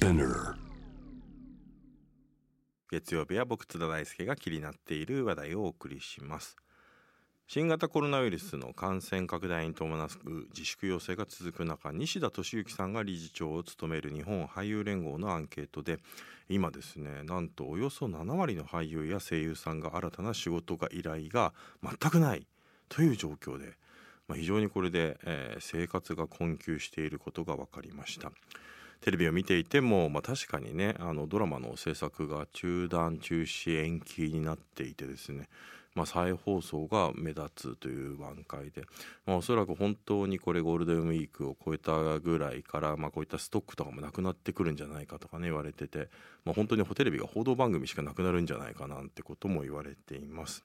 Spinner. 月曜日は僕津田大輔が気になっている話題をお送りします新型コロナウイルスの感染拡大に伴う自粛要請が続く中西田敏行さんが理事長を務める日本俳優連合のアンケートで今ですねなんとおよそ7割の俳優や声優さんが新たな仕事が依頼が全くないという状況で、まあ、非常にこれで、えー生活が困窮していることが分かりました。テレビを見ていても、まあ、確かにねあのドラマの制作が中断中止延期になっていてですね、まあ、再放送が目立つという段階で、まあ、おそらく本当にこれゴールデンウィークを超えたぐらいから、まあ、こういったストックとかもなくなってくるんじゃないかとかね言われてて、まあ、本当にテレビが報道番組しかなくなるんじゃないかなんてことも言われています。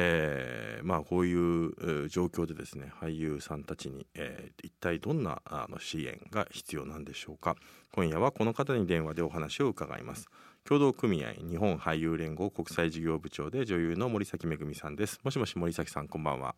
えーまあこういうえー状況でですね俳優さんたちに、えー一体どんなあの支援が必要なんでしょうか。今夜はこの方に電話でお話を伺います。協同組合日本俳優連合国際事業部長で女優の森崎めぐみさんです。もしもし森崎さんこんばんは。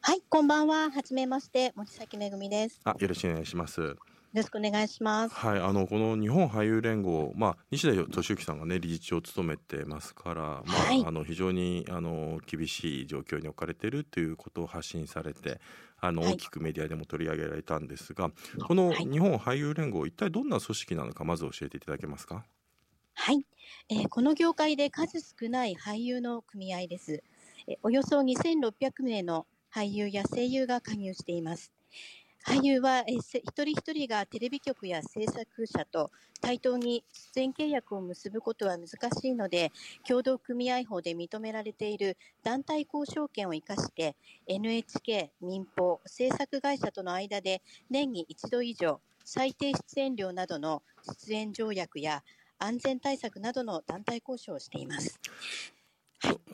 はい、こんばんは。はじめまして、森崎めぐみです。よあよろしくお願いしますろしくお願いします。はいあのこの日本俳優連合まあ西田敏行さんがね理事長を務めてますからまあ、はいあの非常にあの厳しい状況に置かれているということを発信されてあのはい大きくメディアでも取り上げられたんですが、このはい日本俳優連合一体どんな組織なのかまず教えていただけますか？はい、えーこの業界で数少ない俳優の組合です。えーおよそ2600名の俳優や声優が加入しています。俳優は、えーせ一人一人がテレビ局や制作者と対等に出演契約を結ぶことは難しいので、共同組合法で認められている団体交渉権を生かして、NHK、民放、制作会社との間で年に一度以上、最低出演料などの出演条約や安全対策などの団体交渉をしています。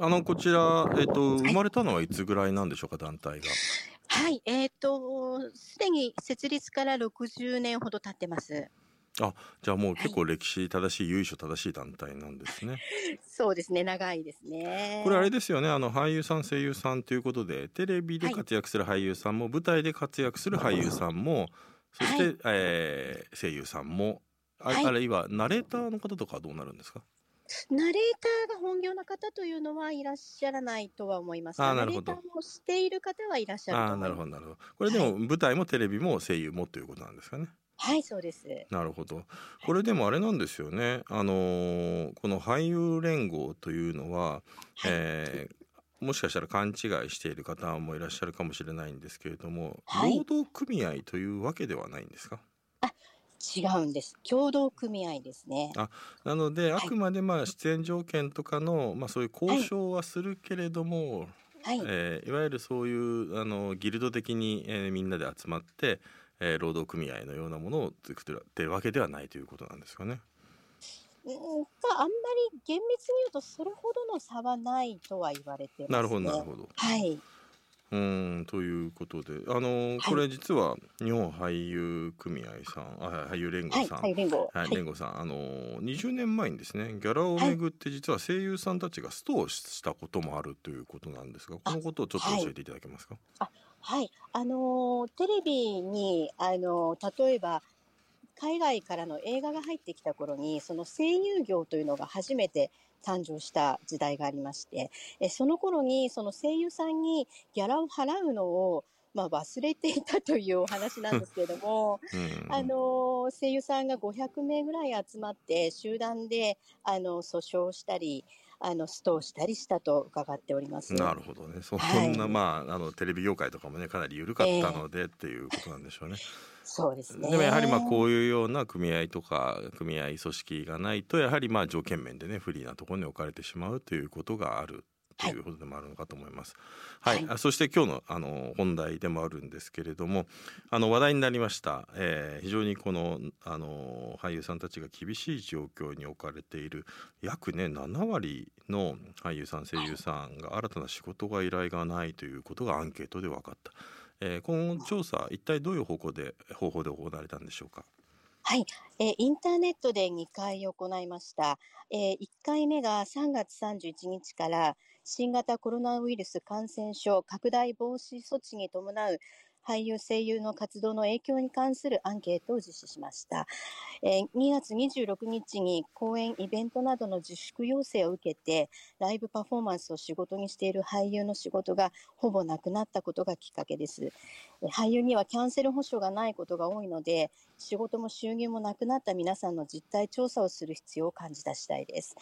あのこちら、えっと生まれたのはいつぐらいなんでしょうか団体が？はい、えっ、と、すでに設立から60年ほど経ってます。じゃあもう結構歴史正しい由緒正しい団体なんですね。そうですね、長いですね。これあれですよねあの俳優さん声優さんということでテレビではい活躍する俳優さんも、舞台で活躍する俳優さんもそして、はいえー声優さんもあ,、はいあるいはナレーターの方とかはどうなるんですか？ナレーターが本業の方というのはいらっしゃらないとは思いますあーなるほど。レーターもしている方はいらっしゃるあ。なるほどなるほど。これでも舞台もテレビも声優もということなんですかね。はい、そうです。なるほど。これでもあれなんですよね。あのーこの俳優連合というのは、はい。えーもしかしたら勘違いしている方もいらっしゃるかもしれないんですけれども、はい。労働組合というわけではないんですか？違うんです。共同組合ですね。なので、はいあくまでまあ出演条件とかの、まあ、そういう交渉はするけれども、はい。えーいわゆるそういうあのギルド的に、えーみんなで集まって、えー労働組合のようなものを作ってるってるわけではないということなんですかね。うんまあ、あんまり厳密に言うとそれほどの差はないとは言われてます、ね。なるほどなるほど。はい。うーんということであのこれ実は日本俳優組合さんあ俳優連合はい。さん、はい、連合。はい、連合さんあの20年前にですねギャラをめぐって実は声優さんたちがストをしたこともあるということなんですがこのことをちょっと教えていただけますか？はい、あのーテレビに、あのー例えば海外からの映画が入ってきた頃にその声優業というのが初めて誕生した時代がありましてえその頃にその声優さんにギャラを払うのを、まあ、忘れていたというお話なんですけれども、うん。あのー声優さんが500名ぐらい集まって集団であの訴訟したりあのストをしたりしたと伺っております。なるほどねそはいんな、まああのテレビ業界とかもねかなり緩かったので、っていうことなんでしょうね。そうですね。でもやはりまあこういうような組合とか組合組織がないとやはりまあ条件面でね不利なところに置かれてしまうということがあるということでもあるのかと思います。はい、はいあそして今日のあの本題でもあるんですけれどもあの話題になりました、えー非常にこのあの俳優さんたちが厳しい状況に置かれている約ね7割の俳優さん声優さんが新たな仕事が依頼がないということがアンケートで分かった。えー、この調査一体どういう方向で方法で行われたんでしょうか？はい、えーインターネットで2回行いました。えー1回目が3月31日から新型コロナウイルス感染症拡大防止措置に伴う俳優声優の活動の影響に関するアンケートを実施しました。えー2月26日に公演、イベントなどの自粛要請を受けて、ライブパフォーマンスを仕事にしている俳優の仕事がほぼなくなったことがきっかけです。俳優にはキャンセル保証がないことが多いので、仕事も収入もなくなった皆さんの実態調査をする必要を感じた次第です。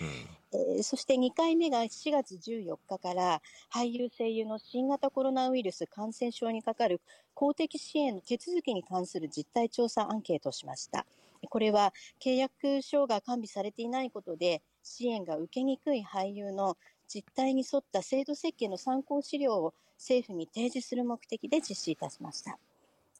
えーそして2回目が4月14日から俳優声優の新型コロナウイルス感染症にかかる公的支援の手続きに関する実態調査アンケートをしました。これは契約書が完備されていないことで支援が受けにくい俳優の実態に沿った制度設計の参考資料を政府に提示する目的で実施いたしました。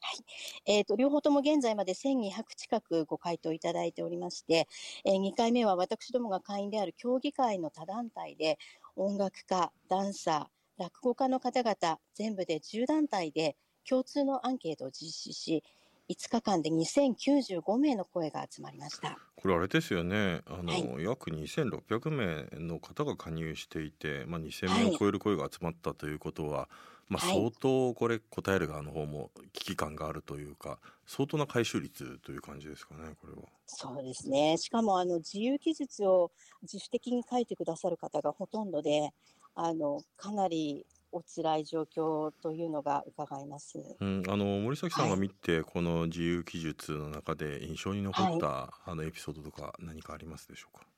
はい。えっ、と、両方とも現在まで1200近くご回答いただいておりまして、えー2回目は私どもが会員である協議会の他団体で音楽家、ダンサー、落語家の方々全部で10団体で共通のアンケートを実施し5日間で2095名の声が集まりました。これあれですよねあの、はい約2600名の方が加入していて、まあ、2000はい名を超える声が集まったということは、まあ、はい相当これ答える側の方も危機感があるというか相当な回収率という感じですかねこれは。そうですね。しかもあの自由記述を自主的に書いてくださる方がほとんどで、あのかなりお辛い状況というのが伺えます。うん、あの森崎さんが見て、この自由記述の中で印象に残った、あのエピソードとか何かありますでしょうか？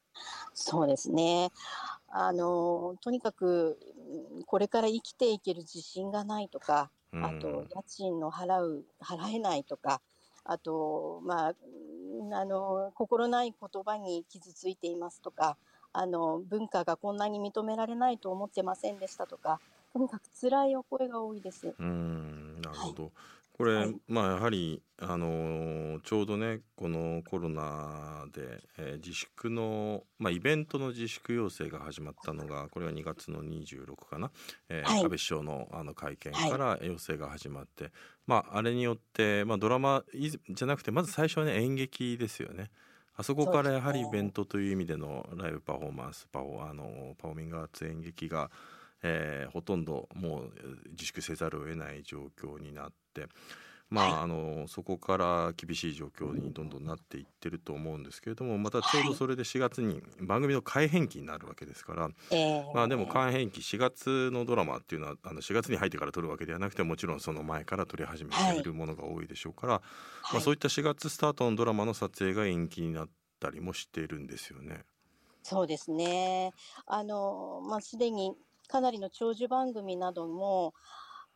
そうですね。あのとにかくうんこれから生きていける自信がないとか、うんあと家賃の払う払えないとか、あとまあうんあの心ない言葉に傷ついていますとか、あの文化がこんなに認められないと思ってませんでしたとか、とにかく辛いお声が多いです。うんなるほど。これ、はいまあやはりあのーちょうどねこのコロナで、えー自粛のまあイベントの自粛要請が始まったのがこれは2月の26かな、えーはい安倍首相のあの会見から要請が始まって、まああれによってまあドラマいじゃなくてまず最初はね演劇ですよね。あそこからやはりイベントという意味でのライブパフォーマンスパフォあのパフォーミングアーツ演劇がえーほとんどもうえー自粛せざるを得ない状況になってまあ、はいあのそこから厳しい状況にどんどんなっていってると思うんですけれどもまたちょうどそれで4月に番組の改編期になるわけですから、えーまあでも改編期4月のドラマっていうのはあの4月に入ってから撮るわけではなくてもちろんその前から撮り始めているものが多いでしょうから、まあ、はいそういった4月スタートのドラマの撮影が延期になったりもしているんですよね。そうですね。あの、まあ、すでにかなりの長寿番組なども、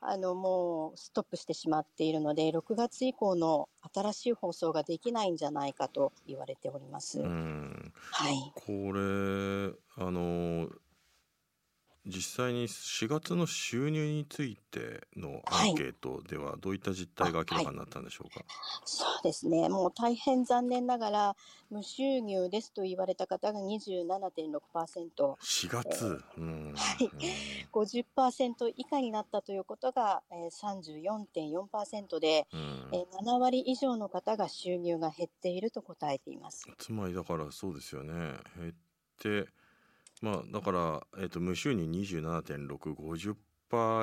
あの、もうストップしてしまっているので、6月以降の新しい放送ができないんじゃないかと言われております。うんはい。これあの実際に4月の収入についてのアンケートではどういった実態が明らかになったんでしょうか？そうですね。もう大変残念ながら、無収入ですと言われた方が27.6%。4月、うんはい50%以下になったということが、えー、34.4%で、うんえー7割以上の方が収入が減っていると答えています。つまりだからそうですよね減ってまあだから、えっと無収入27.650%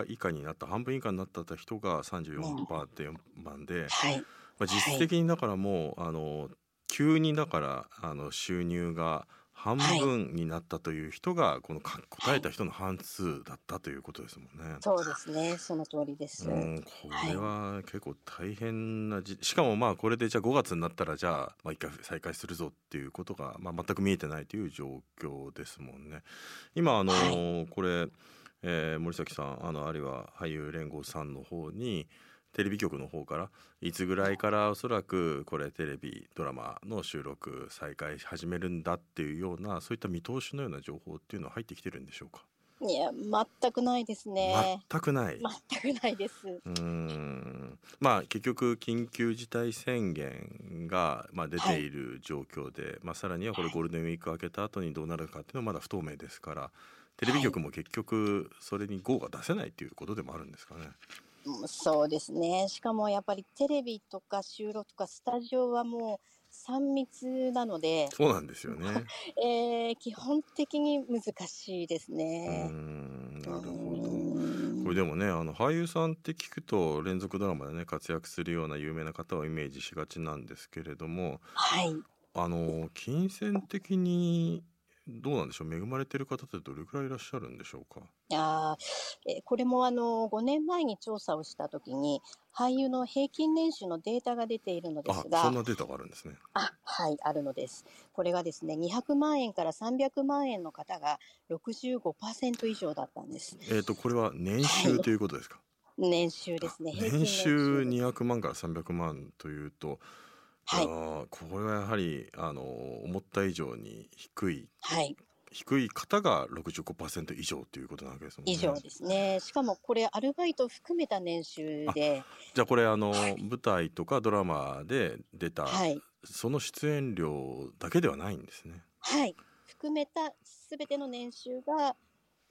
以下になった半分以下になった人が34.4番で、はい。まあ、実質的にだからもう、あの急にだからあの収入が半分になったという人が、このか答えた人の半数だったということですもんね。そうですね。その通りです。うん、これは結構大変なじ、しかもまあこれでじゃあ5月になったらじゃあ、まあ、一回再開するぞっていうことが、まあ、全く見えてないという状況ですもんね。今あの、はこれ、えー森崎さんあのあるいは俳優連合さんの方にテレビ局の方からいつぐらいからおそらくこれテレビドラマの収録再開始めるんだっていうようなそういった見通しのような情報っていうのは入ってきてるんでしょうか、いや、全くないですね。全くない。全くないです。うーんまあ結局緊急事態宣言が、まあ、出ている状況で、まあ、さらにはこれはいゴールデンウィーク明けた後にどうなるかっていうのはまだ不透明ですからテレビ局も結局それに GO が出せないっていうことでもあるんですかね。うんそうですね。しかもやっぱりテレビとか収録とかスタジオはもう3密なので、そうなんですよね。えー基本的に難しいうですーね。んなるほど。これでもねあの俳優さんって聞くと連続ドラマでね活躍するような有名な方をイメージしがちなんですけれどもはい。あの金銭的にどうなんでしょう？恵まれてる方ってどれくらいいらっしゃるんでしょうか？あーえーこれもあの5年前に調査をしたときに俳優の平均年収のデータが出ているのであすがそんなデータがあるんですね。あはいあるのです。これがですね200万円から300万円の方が65%以上だったんです。えっ、とこれは年収ということですか、年収ですね。年収です。200万から300万というと、はい。あーこれはやはりあの思った以上に低いはい。低い方が65%以上ということなわけですもんね。以上ですね。しかもこれアルバイト含めた年収で。じゃあこれあの舞台とかドラマで出た、はい。その出演料だけではないんですね。はい。含めたすべての年収が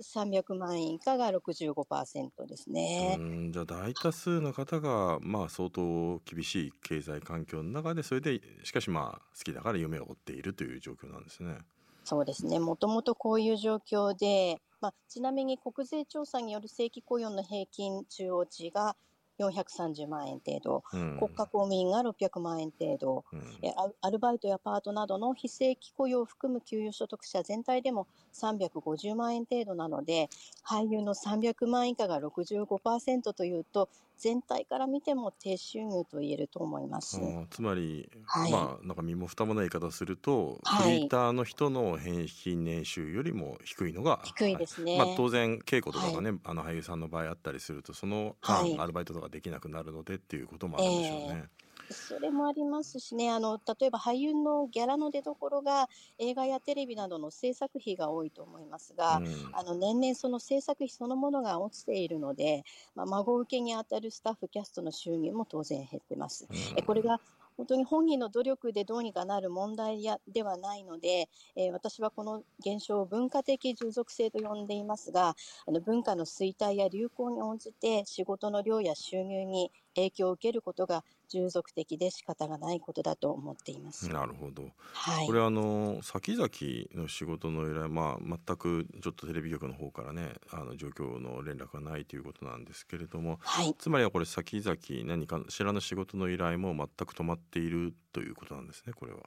300万円以下が65%ですね。うんじゃあ大多数の方がまあ相当厳しい経済環境の中でそれでしかしまあ好きだから夢を追っているという状況なんですね。そうですね。もともとこういう状況で、まあ、ちなみに国税調査による正規雇用の平均中央値が430万円程度、うん。国家公務員が600万円程度、うん。えアアルバイトやパートなどの非正規雇用を含む給与所得者全体でも350万円程度なので俳優の300万以下が65%というと全体から見ても低収入と言えると思います。つまり、はい。まあなんか身も蓋もない言い方をすると、はい。フリーターの人の平均年収よりも低いのが低いですね。はいまあ、当然稽古とかがね、あの俳優さんの場合あったりするとそのアルバイトとかできなくなるのでっていうこともあるんでしょうね。それもありますしね。あの例えば俳優のギャラの出所が映画やテレビなどの制作費が多いと思いますが、うん。あの年々その制作費そのものが落ちているので、まあ、孫受けにあたるスタッフキャストの収入も当然減ってます。えこれが本当に本人の努力でどうにかなる問題やではないので、えー私はこの現象を文化的従属性と呼んでいますがあの文化の衰退や流行に応じて仕事の量や収入に影響を受けることが従属的で仕方がないことだと思っています。なるほど。はいこれあの先々の仕事の依頼まあ全くちょっとテレビ局の方からねあの状況の連絡がないということなんですけれどもはいつまりはこれ先々何かしらの仕事の依頼も全く止まっているということなんですねこれは。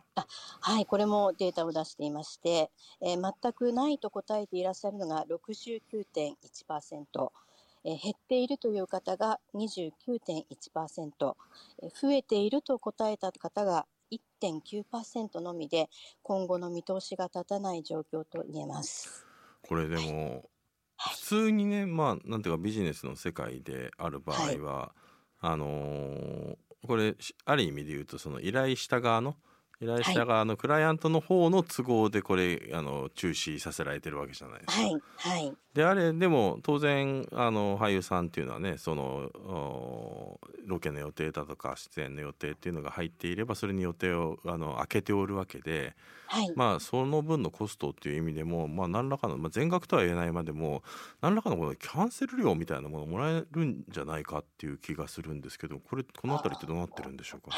はい、これもデータを出していまして、えー全くないと答えていらっしゃるのが69.1%、えー減っているという方が29.1%、えー増えていると答えた方が1.9%のみで、今後の見通しが立たない状況と言えます。これでも普通にねまあなんていうかビジネスの世界である場合は、あのーこれしある意味で言うとその依頼した側の依頼した側のクライアントの方の都合でこれあの中止させられてるわけじゃないですか。はい、はい、であれでも当然あの俳優さんっていうのはねそのおロケの予定だとか出演の予定っていうのが入っていればそれに予定をあの空けておるわけではい、まあその分のコストっていう意味でもまあ何らかの、まあ、全額とは言えないまでも何らかのこのキャンセル料みたいなものをもらえるんじゃないかっていう気がするんですけどこれこの辺りってどうなってるんでしょうか？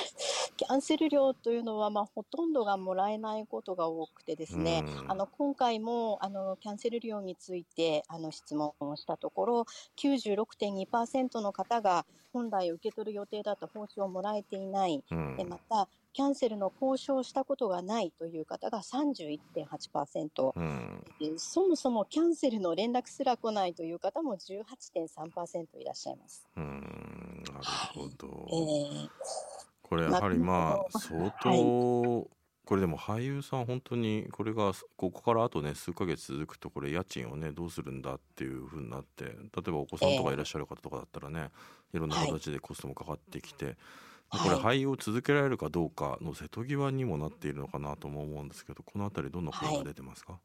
キャンセル料というのは、まあ、ほとんどがもらえないことが多くてですね、うん。あの今回もあのキャンセル料についてあの質問をしたところ96.2%の方が本来受け取る予定だった報酬をもらえていない、うん。でまたキャンセルの交渉をしたことがないという方が31.8%、うんでそもそもキャンセルの連絡すら来ないという方も18.3%いらっしゃいます。うん。なるほど。えー。これやはりまあま相当、これでも俳優さん本当にこれがここからあとね数ヶ月続くとこれ家賃をねどうするんだっていう風になって例えばお子さんとかいらっしゃる方とかだったらね、いろんな形でコストもかかってきて、はい。これ俳優を続けられるかどうかの瀬戸際にもなっているのかなとも思うんですけどこの辺りどんな声が出てますか、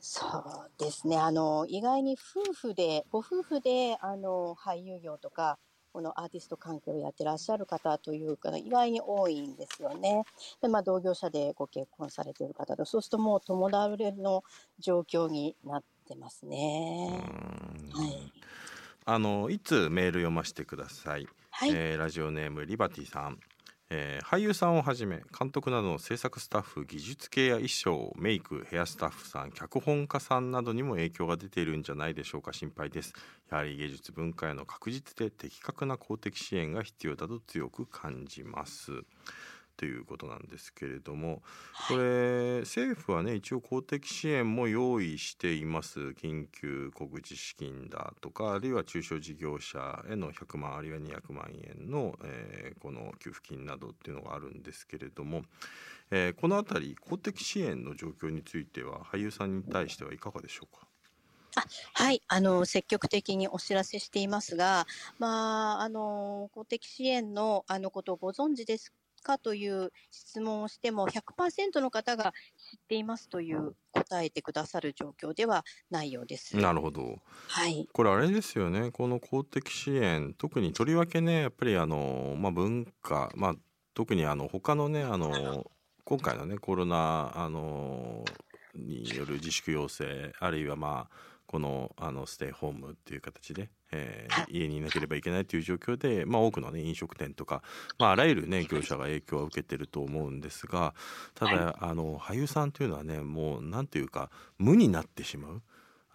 そうですね。あの、意外に夫婦で、ご夫婦で、あの、俳優業とか、このアーティスト関係をやってらっしゃる方というか、意外に多いんですよね。で、まあ、同業者でご結婚されている方で、そうするともう友達の状況になってますね。うんはい。あのいつメール読ませてください、はい。えーラジオネームリバティさん、えー俳優さんをはじめ監督などの制作スタッフ技術系や衣装メイクヘアスタッフさん脚本家さんなどにも影響が出ているんじゃないでしょうか。心配です。やはり芸術文化への確実で的確な公的支援が必要だと強く感じます。ということなんですけれどもこれ政府はね一応公的支援も用意しています。緊急小口資金だとかあるいは中小事業者への100万あるいは200万円の、えーこの給付金などっていうのがあるんですけれども、えーこのあたり公的支援の状況については俳優さんに対してはいかがでしょうか？はい、あの積極的にお知らせしていますが、まああの公的支援のあのことをご存知ですかという質問をしても100%の方が知っていますという答えてくださる状況ではないようです。なるほど。はい、これあれですよね。この公的支援特にとりわけねやっぱりあの、まあ、文化、まあ、特にあの他のねあの今回のねコロナあのによる自粛要請あるいはまあこのあのステイホームっていう形で、えー家にいなければいけないという状況で、まあ、多くの、ね、飲食店とか、まあ、あらゆる、ね、業者が影響を受けてると思うんですがただ、あの俳優さんというのはねもうなんていうか無になってしまう。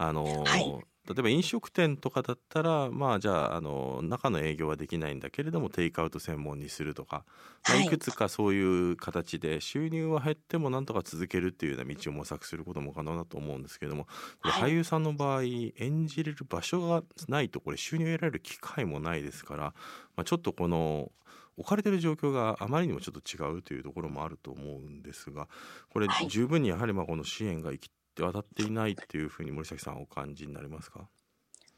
あのはい例えば飲食店とかだったらまあじゃああの中の営業はできないんだけれどもテイクアウト専門にするとか、まあはい。いくつかそういう形で収入は減ってもなんとか続けるっていうような道を模索することも可能だと思うんですけれども俳優さんの場合演じれる場所がないとこれ収入を得られる機会もないですから、まあ、ちょっとこの置かれてる状況があまりにもちょっと違うというところもあると思うんですがこれはい。十分にやはりまあこの支援が行き渡っていないっていうふうに森崎さんはお感じになりますか？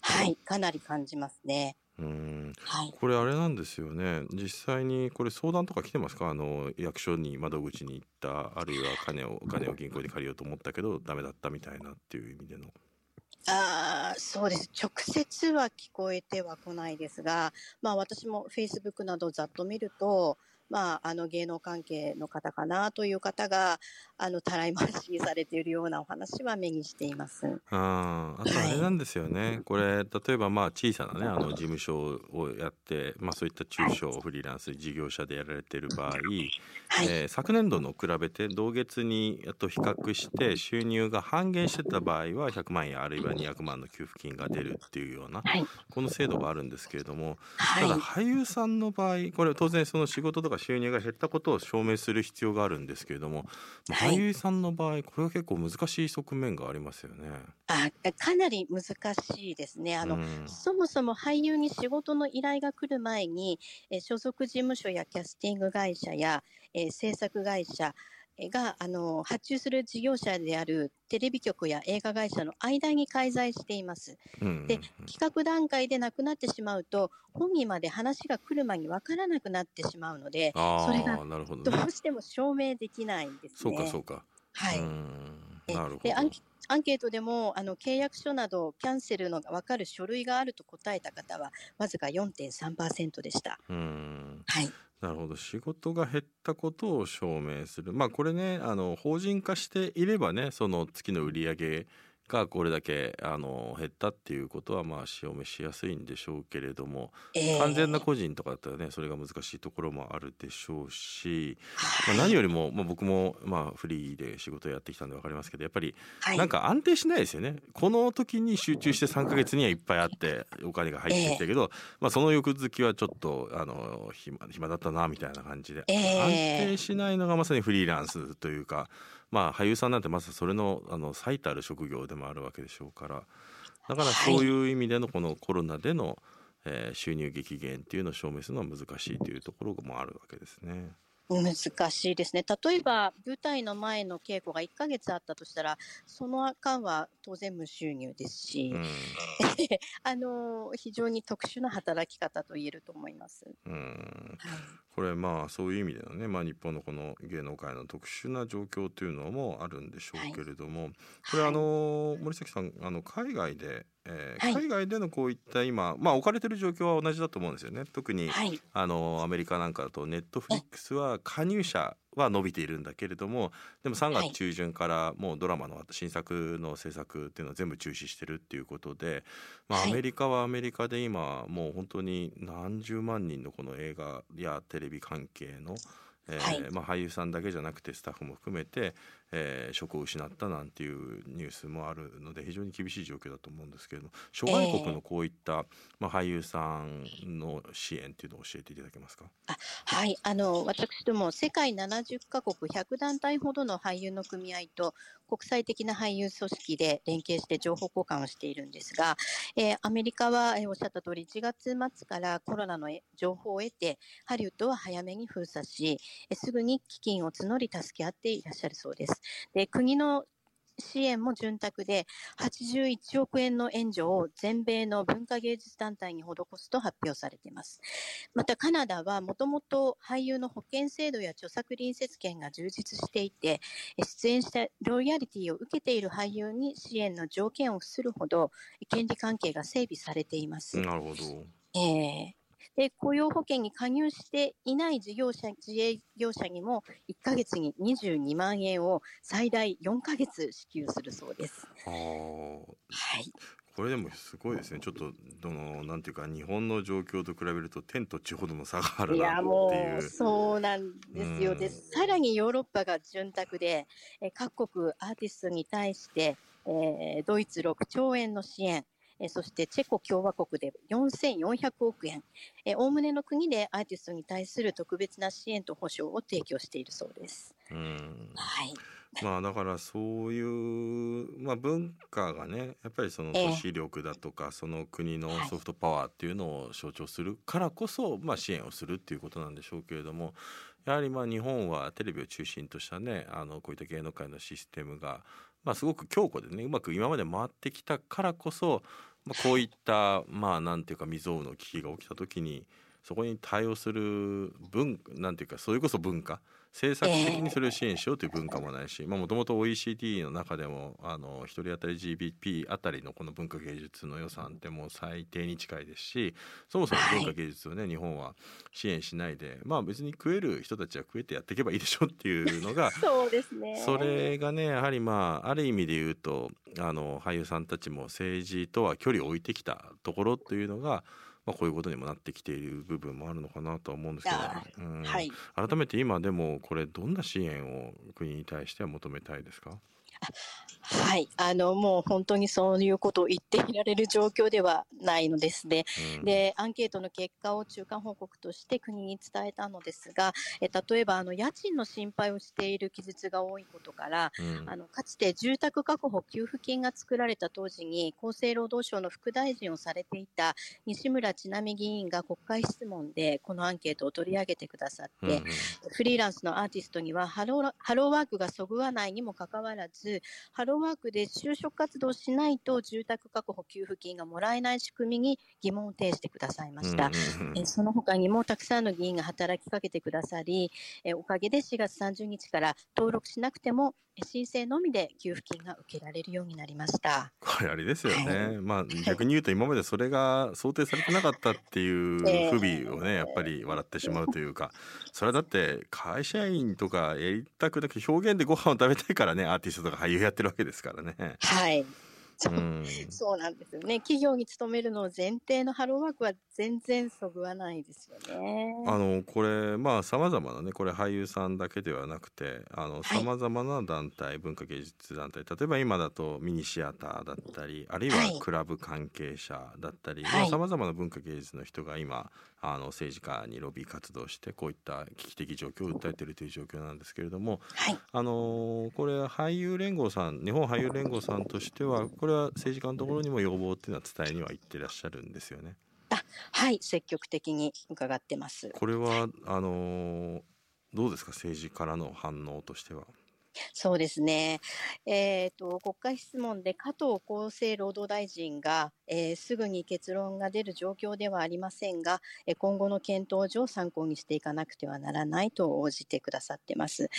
はい、かなり感じますね。うーん。はい、これあれなんですよね。実際にこれ相談とか来てますか？あの役所に窓口に行ったあるいは金をお金を銀行に借りようと思ったけどダメだったみたいなっていう意味での。あーそうです。直接は聞こえてはこないですが、まあ、私もフェイスブックなどをざっと見ると、まあ、あの芸能関係の方かなという方があのたらい回しにされているようなお話は目にしています。あーあとあれなんですよね、これ例えばまあ小さなねあの事務所をやって、まあ、そういった中小フリーランス事業者でやられている場合、はい、えー昨年度の比べて同月にあと比較して収入が半減してた場合は100万円あるいは200万の給付金が出るっていうようなはい、この制度があるんですけれどもはい。ただ俳優さんの場合これ当然その仕事とか収入が減ったことを証明する必要があるんですけれども、まあはい俳優さんの場合これは結構難しい側面がありますよね。あかなり難しいですね。あの、うんそもそも俳優に仕事の依頼が来る前に、えー所属事務所やキャスティング会社や、えー制作会社えーがあの発注する事業者であるテレビ局や映画会社の間に介在しています。うんで企画段階でなくなってしまうと本人まで話が来る前に分からなくなってしまうのであそれがどうしても証明できないんですそうね。かそうか。はい、うんえなるほど。でアンケアンケートでもあの契約書などキャンセルのが分かる書類があると答えた方はわずか4.3%でした。うんはい、なるほど。仕事が減ったことを証明する。まあこれねあの法人化していればねその月の売り上げがこれだけあの減ったっていうことはまあ証明しやすいんでしょうけれども、えー完全な個人とかだったらねそれが難しいところもあるでしょうし、はい。まあ、何よりも、まあ、僕もまあフリーで仕事をやってきたんで分かりますけどやっぱりはい。なんか安定しないですよね。この時に集中して3ヶ月にはいっぱいあってお金が入ってきたけど、まあその翌月はちょっとあの暇暇だったなみたいな感じで、ええ。安定しないのがまさにフリーランスというか、まあ俳優さんなんてまさそれのあの最たる職業でもあるわけでしょうから、だからそういう意味でのこのコロナでの、えー収入激減っていうのを証明するのは難しいというところもあるわけですね。難しいですね。例えば舞台の前の稽古が1ヶ月あったとしたらその間は当然無収入ですし、うん あの非常に特殊な働き方と言えると思います。うんはいこれまあそういう意味でのね、まあ、日本のこの芸能界の特殊な状況というのもあるんでしょうけれども、これはいあの森崎さんあの海外で、えーはい。海外でのこういった今、まあ、置かれてる状況は同じだと思うんですよね。特に、はい。あのアメリカなんかだとネットフリックスは加入者は伸びているんだけれどもでも3月中旬からもうドラマの新作の制作っていうのは全部中止してるっていうことで、まあ、アメリカはアメリカで今もう本当に何十万人のこの映画やテレビ関係のえーはい、まあ、俳優さんだけじゃなくてスタッフも含めて、えー、職を失ったなんていうニュースもあるので非常に厳しい状況だと思うんですけれども諸外国のこういった、えー、まあ、俳優さんの支援っていうのを教えていただけますか？あはいあの私ども世界70カ国100団体ほどの俳優の組合と国際的な俳優組織で連携して情報交換をしているんですが、えー、アメリカは、えー、おっしゃった通り1月末からコロナの情報を得てハリウッドは早めに封鎖し、えー、すぐに基金を募り助け合っていらっしゃるそうです。で国の支援も潤沢で、81億円の援助を全米の文化芸術団体に施すと発表されています。またカナダはもともと俳優の保険制度や著作隣接権が充実していて、出演したロイヤリティを受けている俳優に支援の条件を付するほど、権利関係が整備されています。なるほど。えー、で雇用保険に加入していない事業者自営業者にも1か月に22万円を最大4か月支給するそうです。はい、これでもすごいですね。ちょっとどのなんていうか日本の状況と比べると天と地ほどの差があるなっていう。いやもうそうなんですよ。でさらにヨーロッパが潤沢で、え各国アーティストに対して、えー、ドイツ6兆円の支援。えそしてチェコ共和国で4400億円、おおむねの国でアーティストに対する特別な支援と保障を提供しているそうです。うん。はい。まあだからそういう、まあ、文化がねやっぱりその都市力だとか、その国のソフトパワーっていうのを象徴するからこそ、まあ、支援をするっていうことなんでしょうけれどもやはりまあ日本はテレビを中心としたねあのこういった芸能界のシステムが、まあ、すごく強固でねうまく今まで回ってきたからこそまあ、こういったまあなんていうか未曾有の危機が起きた時にそこに対応する文なんていうかそれこそ文化政策的にそれを支援しようという文化もないしもともと OECD の中でもあの1人当たり GDP あたりのこの文化芸術の予算ってもう最低に近いですしそもそも文化芸術をね、はい、日本は支援しないでまあ別に食える人たちは食えてやっていけばいいでしょっていうのが そうですね。それがねやはりまあある意味で言うとあの俳優さんたちも政治とは距離を置いてきたところというのがまあ、こういうことにもなってきている部分もあるのかなとは思うんですけど、うん。はい、改めて今でもこれどんな支援を国に対しては求めたいですか？はい、あのもう本当にそういうことを言っていられる状況ではないのですね。うん、で、アンケートの結果を中間報告として国に伝えたのですが、え例えばあの家賃の心配をしている記述が多いことから、うん、あのかつて住宅確保給付金が作られた当時に厚生労働省の副大臣をされていた西村智奈美議員が国会質問でこのアンケートを取り上げてくださって、うん、フリーランスのアーティストにはハローハローワークがそぐわないにもかかわらず、ハローワークで就職活動しないと住宅確保給付金がもらえない仕組みに疑問を呈してくださいました。えその他にもたくさんの議員が働きかけてくださり、えおかげで4月30日から登録しなくても申請のみで給付金が受けられるようになりました。これあれですよね。はい、まあ逆に言うと今までそれが想定されてなかったっていう 不備をね、やっぱり笑ってしまうというか、それはだって会社員とかやりたくなくて表現でご飯を食べたいからね、アーティストとか俳優やってるわけですからね。はい。そうなんですよね。企業に勤めるのを前提のハローワークは全然そぐわないですよね。あのこれまあさまざまなねこれ俳優さんだけではなくてあのさまざまな団体、はい、文化芸術団体例えば今だとミニシアターだったりあるいはクラブ関係者だったりさまざ、まな文化芸術の人が今あの政治家にロビー活動してこういった危機的状況を訴えているという状況なんですけれども、はい、あのこれ俳優連合さん日本俳優連合さんとしてはこれは政治家のところにも要望っていうのは伝えには行ってらっしゃるんですよね。あはい積極的に伺ってます。これはあのどうですか政治からの反応としては。そうですね。えっ、ー、と、国会質問で加藤厚生労働大臣が、えー、すぐに結論が出る状況ではありませんが、え今後の検討上参考にしていかなくてはならないと応じてくださってます。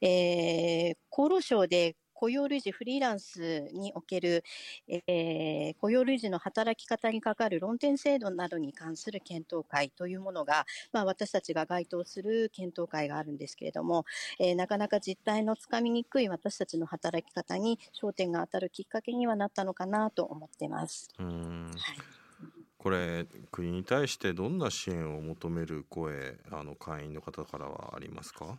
えー、厚労省で雇用類似フリーランスにおける、えー、雇用類似の働き方にかかる論点制度などに関する検討会というものが、まあ、私たちが該当する検討会があるんですけれども、えー、なかなか実態のつかみにくい私たちの働き方に焦点が当たるきっかけにはなったのかなと思ってます。うんはいこれ国に対してどんな支援を求める声あの会員の方からはありますか？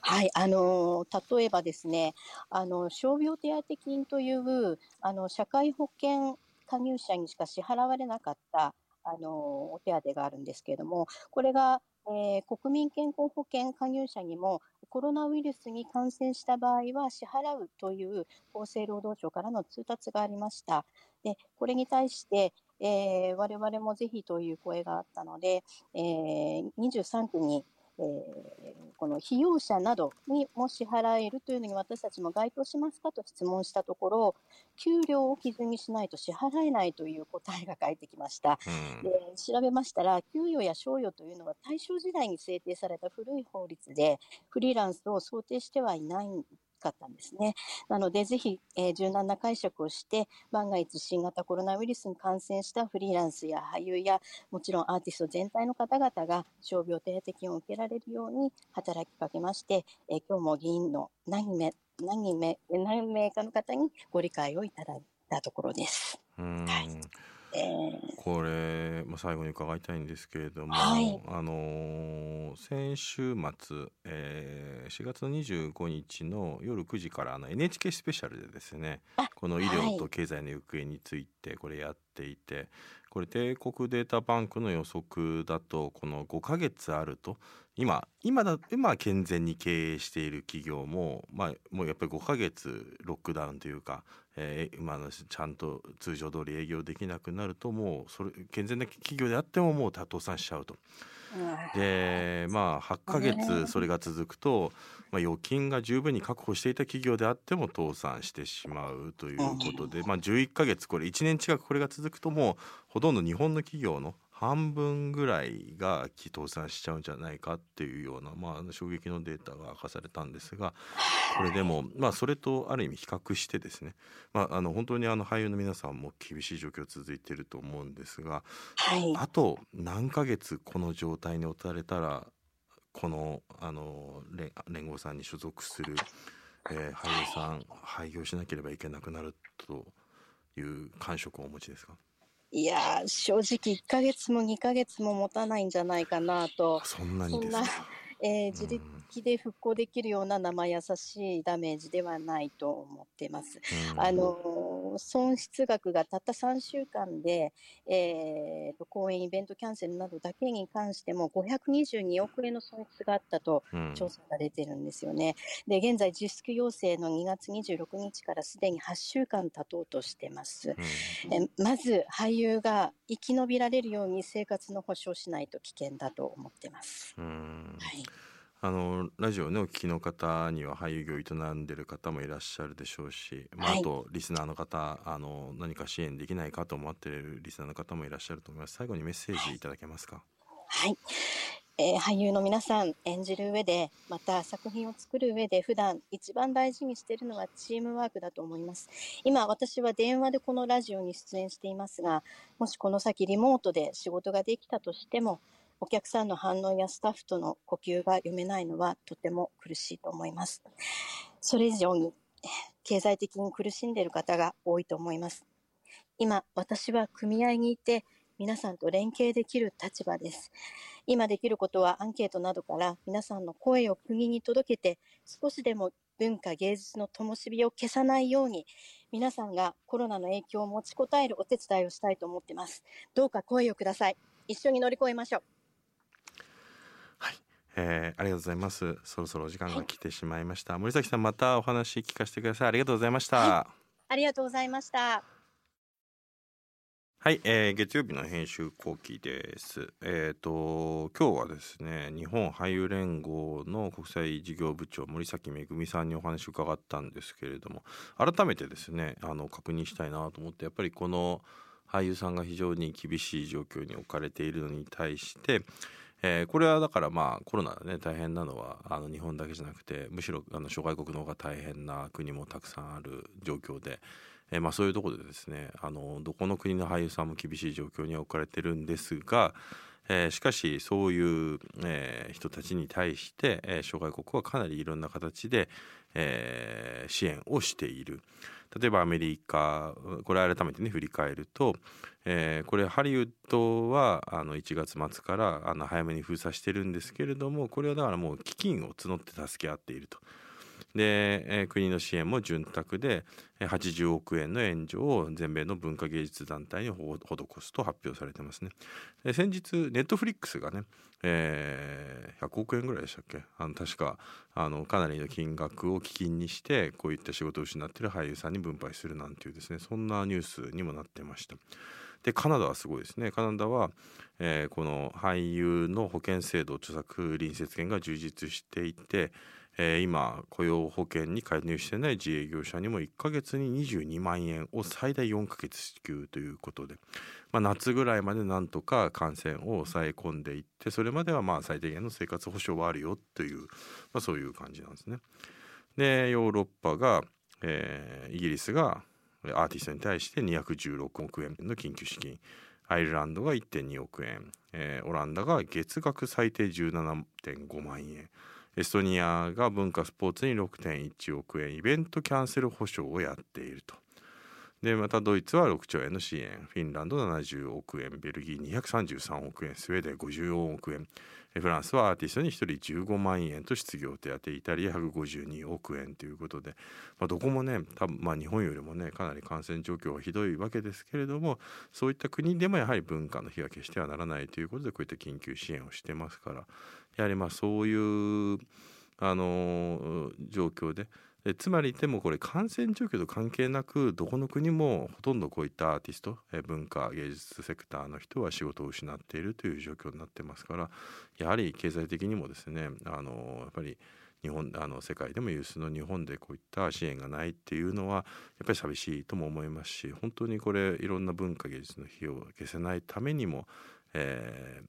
はいあの例えばですねあの傷病手当金というあの社会保険加入者にしか支払われなかったあのお手当があるんですけれどもこれが、えー、国民健康保険加入者にもコロナウイルスに感染した場合は支払うという厚生労働省からの通達がありました。でこれに対して、えー、我々もぜひという声があったので、えー、23区に、えー、この費用者などにも支払えるというのに私たちも該当しますかと質問したところ、給料を基準にしないと支払えないという答えが返ってきました。うん、で調べましたら、給与や賞与というのは大正時代に制定された古い法律で、フリーランスを想定してはいないんかったんですね。なので、ぜひ、えー、柔軟な解釈をして、万が一新型コロナウイルスに感染したフリーランスや俳優や、もちろんアーティスト全体の方々が傷病手当金を受けられるように働きかけまして、えー、今日も議員の何名、何名、何名かの方にご理解をいただいたところです。はいこれ、まあ、最後に伺いたいんですけれども、はい、あのー、先週末、えー、4月25日の夜9時からあの NHK スペシャルでですねこの医療と経済の行方についてこれやっていて、はい、これ帝国データバンクの予測だとこの5ヶ月あると今今だ今健全に経営している企業も、まあ、もうやっぱり5ヶ月ロックダウンというかえー、今のちゃんと通常通り営業できなくなるともうそれ健全な企業であってももう倒産しちゃうと。でまあ8ヶ月それが続くと、まあ、預金が十分に確保していた企業であっても倒産してしまうということで、まあ、11ヶ月これ1年近くこれが続くともうほとんど日本の企業の半分ぐらいが倒産しちゃうんじゃないかっていうような、まあ、衝撃のデータが明かされたんですがこれでも、まあ、それとある意味比較してですね、まあ、あの本当にあの俳優の皆さんも厳しい状況続いていると思うんですが、はい、あと何ヶ月この状態に置かれたらこのあの連合さんに所属する、えー、俳優さん廃業しなければいけなくなるという感触をお持ちですか？いや正直1か月も2か月も持たないんじゃないかなと。そんなにですか？えー、自力で復興できるような生優しいダメージではないと思ってます。あの損失額がたった3週間で、えーと、公演イベントキャンセルなどだけに関しても522億円の損失があったと調査が出てるんですよね。で現在自粛要請の2月26日からすでに8週間経とうとしてます。えまず俳優が生き延びられるように生活の保障しないと危険だと思ってます。はいあのラジオねお聞きの方には俳優業を営んでる方もいらっしゃるでしょうし、まあ、あとリスナーの方あの何か支援できないかと思っているリスナーの方もいらっしゃると思います。最後にメッセージい。ただけますか？はい、えー、俳優の皆さん演じる上でまた作品を作る上で普段一番大事にしているのはチームワークだと思います。今私は電話でこのラジオに出演していますがもしこの先リモートで仕事ができたとしてもお客さんの反応やスタッフとの呼吸が読めないのはとても苦しいと思います。それ以上に経済的に苦しんでいる方が多いと思います。今、私は組合にいて皆さんと連携できる立場です。今できることはアンケートなどから皆さんの声を国に届けて少しでも文化芸術の灯火を消さないように皆さんがコロナの影響を持ちこたえるお手伝いをしたいと思ってます。どうか声をください。一緒に乗り越えましょう。えー、ありがとうございます。そろそろお時間が来てしまいました。はい、森崎さん、またお話聞かせてください。ありがとうございました。はい、ありがとうございました。はい、えー、月曜日の編集後期です。えっ、ー、と今日はですね、日本俳優連合の国際事業部長森崎めぐみさんにお話を伺ったんですけれども、改めてですね、あの確認したいなと思って、やっぱりこの俳優さんが非常に厳しい状況に置かれているのに対して。えー、これはだからまあコロナでね大変なのはあの日本だけじゃなくてむしろあの諸外国の方が大変な国もたくさんある状況で、えー、まあそういうところでですねあのどこの国の俳優さんも厳しい状況に置かれてるんですが、えー、しかしそういう、え、人たちに対して、え、諸外国はかなりいろんな形で、えー、支援をしている。例えばアメリカこれ改めてね振り返ると、えー、これハリウッドはあの1月末からあの早めに封鎖してるんですけれどもこれはだからもう基金を募って助け合っていると。で、国の支援も潤沢で80億円の援助を全米の文化芸術団体に施すと発表されてますね。先日ネットフリックスがね、えー、100億円ぐらいでしたっけ？あの確かあのかなりの金額を基金にしてこういった仕事を失ってる俳優さんに分配するなんていうですねそんなニュースにもなってました。でカナダはすごいですねカナダは、えー、この俳優の保険制度著作隣接権が充実していてえー、今雇用保険に加入してない自営業者にも1ヶ月に22万円を最大4ヶ月支給ということで、まあ、夏ぐらいまでなんとか感染を抑え込んでいってそれまではまあ最低限の生活保障はあるよという、まあ、そういう感じなんですね。でヨーロッパが、えー、イギリスがアーティストに対して216億円の緊急資金アイルランドが1.2億円、えー、オランダが月額最低17.5万円エストニアが文化スポーツに6.1億円イベントキャンセル保証をやっていると。でまたドイツは6兆円の支援。フィンランド70億円ベルギー233億円スウェーデン54億円。フランスはアーティストに1人15万円と失業手当イタリア152億円ということで、まあ、どこもね多分まあ日本よりもねかなり感染状況はひどいわけですけれどもそういった国でもやはり文化の火は消してはならないということでこういった緊急支援をしてますから。やはりまあそういうあの状況で。でつまりでもこれ感染状況と関係なくどこの国もほとんどこういったアーティスト文化芸術セクターの人は仕事を失っているという状況になってますからやはり経済的にもですねあのやっぱり日本あの世界でも有数の日本でこういった支援がないっていうのはやっぱり寂しいとも思いますし本当にこれいろんな文化芸術の火を消せないためにも、えー、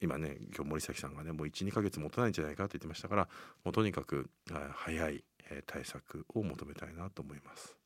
今ね今日森崎さんがねもう12ヶ月持たないんじゃないかって言ってましたからもうとにかく早い対策を求めたいなと思います。